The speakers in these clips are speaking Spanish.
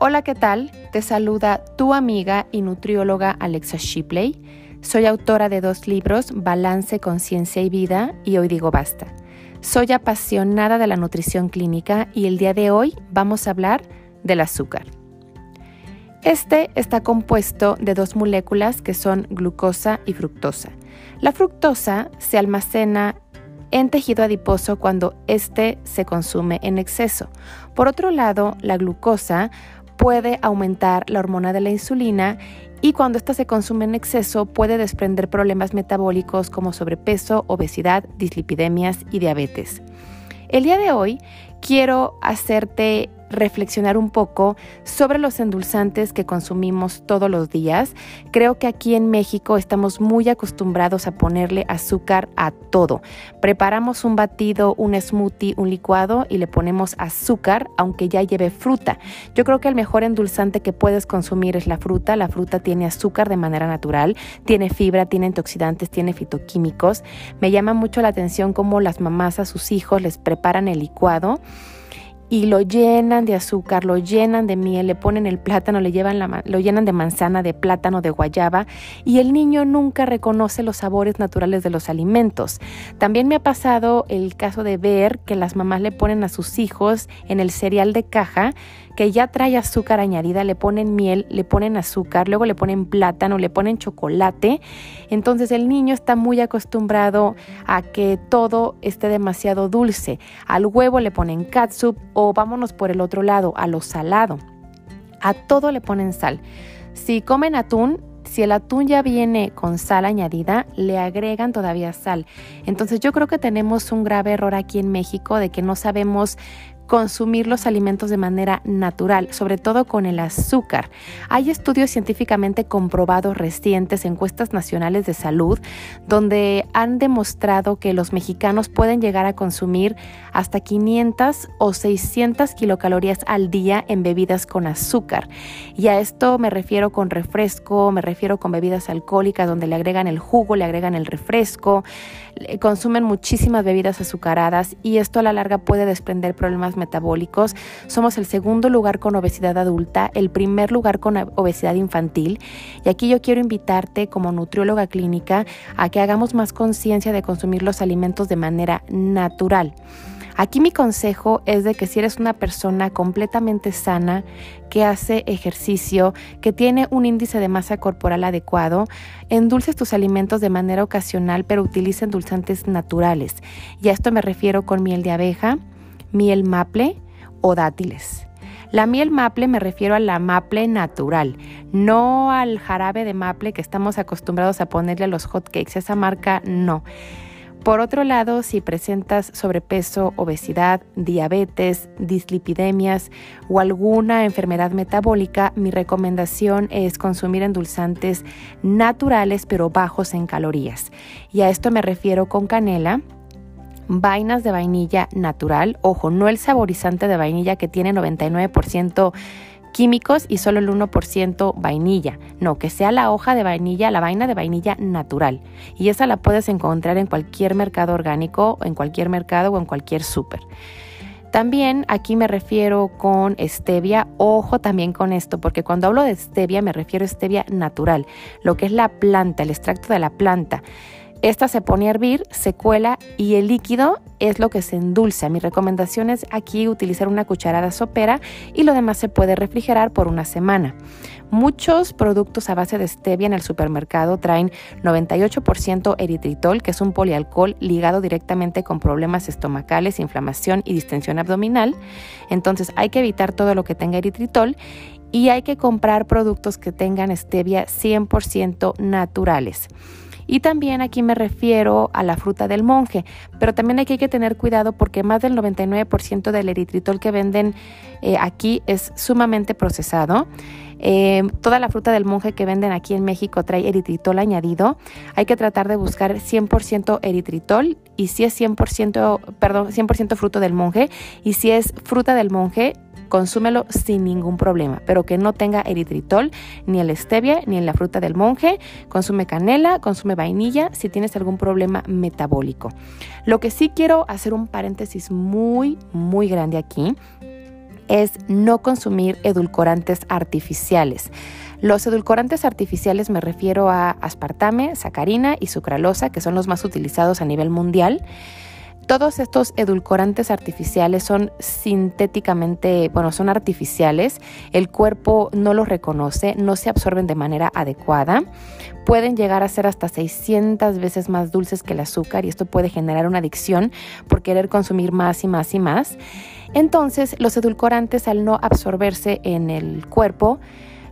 Hola, ¿qué tal? Te saluda tu amiga y nutrióloga Alexa Shipley. Soy autora de dos libros, Balance, Conciencia y Vida y Hoy Digo Basta. Soy apasionada de la nutrición clínica y el día de hoy vamos a hablar del azúcar. Este está compuesto de dos moléculas que son glucosa y fructosa. La fructosa se almacena en tejido adiposo cuando éste se consume en exceso. Por otro lado, la glucosa puede aumentar la hormona de la insulina y cuando ésta se consume en exceso puede desprender problemas metabólicos como sobrepeso, obesidad, dislipidemias y diabetes. El día de hoy quiero hacerte reflexionar un poco sobre los endulzantes que consumimos todos los días. Creo que aquí en México estamos muy acostumbrados a ponerle azúcar a todo. Preparamos un batido, un smoothie, un licuado y le ponemos azúcar aunque ya lleve fruta. Yo creo que el mejor endulzante que puedes consumir es la fruta. La fruta tiene azúcar de manera natural, tiene fibra, tiene antioxidantes, tiene fitoquímicos. Me llama mucho la atención cómo las mamás a sus hijos les preparan el licuado y lo llenan de azúcar, lo llenan de miel, le ponen el plátano, le llevan la, lo llenan de manzana, de plátano, de guayaba y el niño nunca reconoce los sabores naturales de los alimentos. También me ha pasado el caso de ver que las mamás le ponen a sus hijos en el cereal de caja que ya trae azúcar añadida, le ponen miel, le ponen azúcar, luego le ponen plátano, le ponen chocolate. Entonces el niño está muy acostumbrado a que todo esté demasiado dulce. Al huevo le ponen catsup o vámonos por el otro lado, a lo salado. A todo le ponen sal. Si comen atún, si el atún ya viene con sal añadida, le agregan todavía sal. Entonces yo creo que tenemos un grave error aquí en México de que no sabemos consumir los alimentos de manera natural, sobre todo con el azúcar. Hay estudios científicamente comprobados recientes, encuestas nacionales de salud, donde han demostrado que los mexicanos pueden llegar a consumir hasta 500 o 600 kilocalorías al día en bebidas con azúcar. Y a esto me refiero con refresco, me refiero con bebidas alcohólicas donde le agregan el jugo, le agregan el refresco, consumen muchísimas bebidas azucaradas y esto a la larga puede desprender problemas metabólicos. Somos el segundo lugar con obesidad adulta, el primer lugar con obesidad infantil. Y aquí yo quiero invitarte como nutrióloga clínica a que hagamos más conciencia de consumir los alimentos de manera natural. Aquí mi consejo es de que si eres una persona completamente sana, que hace ejercicio, que tiene un índice de masa corporal adecuado, endulces tus alimentos de manera ocasional, pero utiliza endulzantes naturales. Y a esto me refiero con miel de abeja, miel maple o dátiles. La miel maple me refiero a la maple natural, no al jarabe de maple que estamos acostumbrados a ponerle a los hotcakes. Esa marca no. Por otro lado, si presentas sobrepeso, obesidad, diabetes, dislipidemias o alguna enfermedad metabólica, mi recomendación es consumir endulzantes naturales pero bajos en calorías. Y a esto me refiero con canela, vainas de vainilla natural, ojo, no el saborizante de vainilla que tiene 99% químicos y solo el 1% vainilla. No, que sea la hoja de vainilla, la vaina de vainilla natural. Y esa la puedes encontrar en cualquier mercado orgánico, en cualquier mercado o en cualquier súper. También aquí me refiero con stevia, ojo también con esto, porque cuando hablo de stevia me refiero a stevia natural, lo que es la planta, el extracto de la planta. Esta se pone a hervir, se cuela y el líquido es lo que se endulza. Mi recomendación es aquí utilizar una cucharada sopera y lo demás se puede refrigerar por una semana. Muchos productos a base de stevia en el supermercado traen 98% eritritol, que es un polialcohol ligado directamente con problemas estomacales, inflamación y distensión abdominal. Entonces hay que evitar todo lo que tenga eritritol y hay que comprar productos que tengan stevia 100% naturales. Y también aquí me refiero a la fruta del monje, pero también hay que tener cuidado porque más del 99% del eritritol que venden eh, aquí es sumamente procesado. Eh, toda la fruta del monje que venden aquí en México trae eritritol añadido. Hay que tratar de buscar 100% eritritol y si es 100%, perdón, 100% fruto del monje y si es fruta del monje consúmelo sin ningún problema, pero que no tenga eritritol, ni el stevia, ni en la fruta del monje. Consume canela, consume vainilla si tienes algún problema metabólico. Lo que sí quiero hacer un paréntesis muy, muy grande aquí es no consumir edulcorantes artificiales. Los edulcorantes artificiales me refiero a aspartame, sacarina y sucralosa, que son los más utilizados a nivel mundial. Todos estos edulcorantes artificiales son sintéticamente, bueno, son artificiales, el cuerpo no los reconoce, no se absorben de manera adecuada, pueden llegar a ser hasta 600 veces más dulces que el azúcar y esto puede generar una adicción por querer consumir más y más y más. Entonces, los edulcorantes al no absorberse en el cuerpo,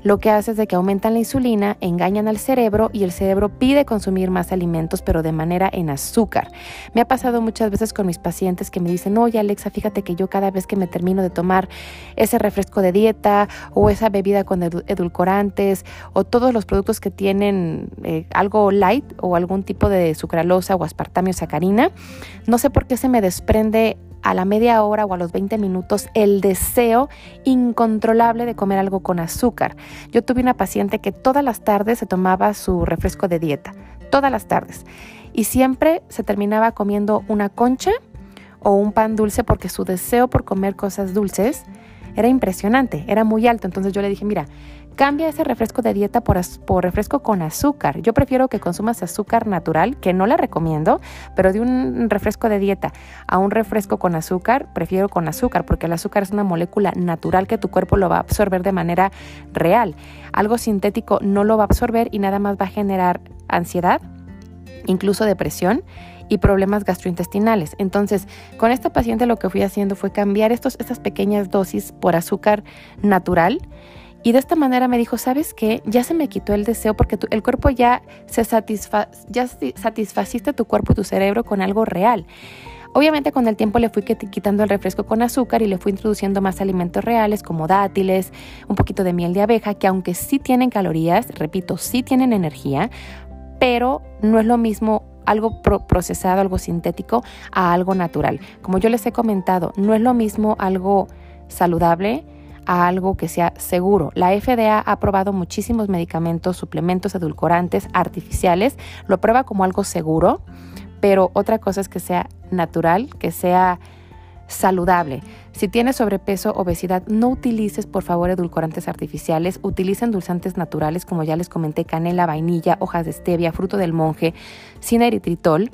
lo que hace es de que aumentan la insulina, engañan al cerebro y el cerebro pide consumir más alimentos, pero de manera en azúcar. Me ha pasado muchas veces con mis pacientes que me dicen, oye Alexa, fíjate que yo cada vez que me termino de tomar ese refresco de dieta o esa bebida con edulcorantes o todos los productos que tienen eh, algo light o algún tipo de sucralosa o aspartame o sacarina, no sé por qué se me desprende a la media hora o a los 20 minutos el deseo incontrolable de comer algo con azúcar. Yo tuve una paciente que todas las tardes se tomaba su refresco de dieta, todas las tardes, y siempre se terminaba comiendo una concha o un pan dulce porque su deseo por comer cosas dulces era impresionante, era muy alto. Entonces yo le dije, mira, Cambia ese refresco de dieta por, refresco con azúcar. Yo prefiero que consumas azúcar natural, que no la recomiendo, pero de un refresco de dieta a un refresco con azúcar, prefiero con azúcar, porque el azúcar es una molécula natural que tu cuerpo lo va a absorber de manera real. Algo sintético no lo va a absorber y nada más va a generar ansiedad, incluso depresión y problemas gastrointestinales. Entonces, con esta paciente lo que fui haciendo fue cambiar estos, estas pequeñas dosis por azúcar natural y de esta manera me dijo, ¿sabes qué? Ya se me quitó el deseo porque el cuerpo ya se satisfa ya satisfaciste tu cuerpo y tu cerebro con algo real. Obviamente con el tiempo le fui quitando el refresco con azúcar y le fui introduciendo más alimentos reales como dátiles, un poquito de miel de abeja, que aunque sí tienen calorías, repito, sí tienen energía, pero no es lo mismo algo procesado, algo sintético, a algo natural. Como yo les he comentado, no es lo mismo algo saludable a algo que sea seguro. La FDA ha aprobado muchísimos medicamentos, suplementos, edulcorantes artificiales, lo prueba como algo seguro, pero otra cosa es que sea natural, que sea saludable. Si tienes sobrepeso, obesidad, no utilices por favor edulcorantes artificiales, utilicen endulzantes naturales como ya les comenté, canela, vainilla, hojas de stevia, fruto del monje, sin eritritol.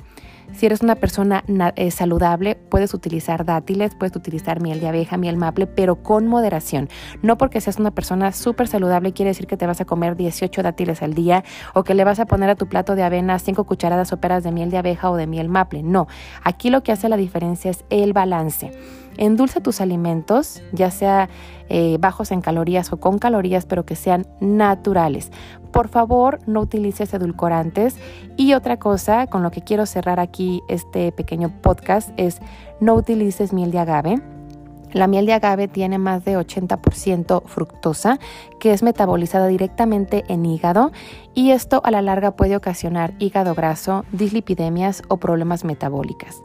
Si eres una persona eh, saludable, puedes utilizar dátiles, puedes utilizar miel de abeja, miel maple, pero con moderación. No porque seas una persona súper saludable quiere decir que te vas a comer 18 dátiles al día o que le vas a poner a tu plato de avena 5 cucharadas soperas de miel de abeja o de miel maple. No, aquí lo que hace la diferencia es el balance. Endulza tus alimentos, ya sea eh, bajos en calorías o con calorías, pero que sean naturales. Por favor, no utilices edulcorantes. Y otra cosa con lo que quiero cerrar aquí este pequeño podcast es no utilices miel de agave. La miel de agave tiene más de 80% fructosa, que es metabolizada directamente en hígado y esto a la larga puede ocasionar hígado graso, dislipidemias o problemas metabólicas.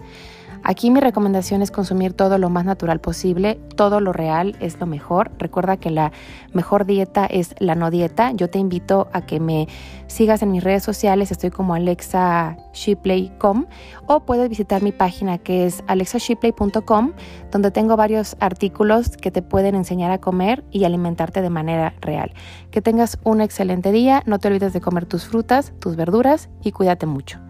Aquí mi recomendación es consumir todo lo más natural posible, todo lo real es lo mejor. Recuerda que la mejor dieta es la no dieta. Yo te invito a que me sigas en mis redes sociales, estoy como alexashipley.com o puedes visitar mi página que es alexashipley.com donde tengo varios artículos que te pueden enseñar a comer y alimentarte de manera real. Que tengas un excelente día, no te olvides de comer tus frutas, tus verduras y cuídate mucho.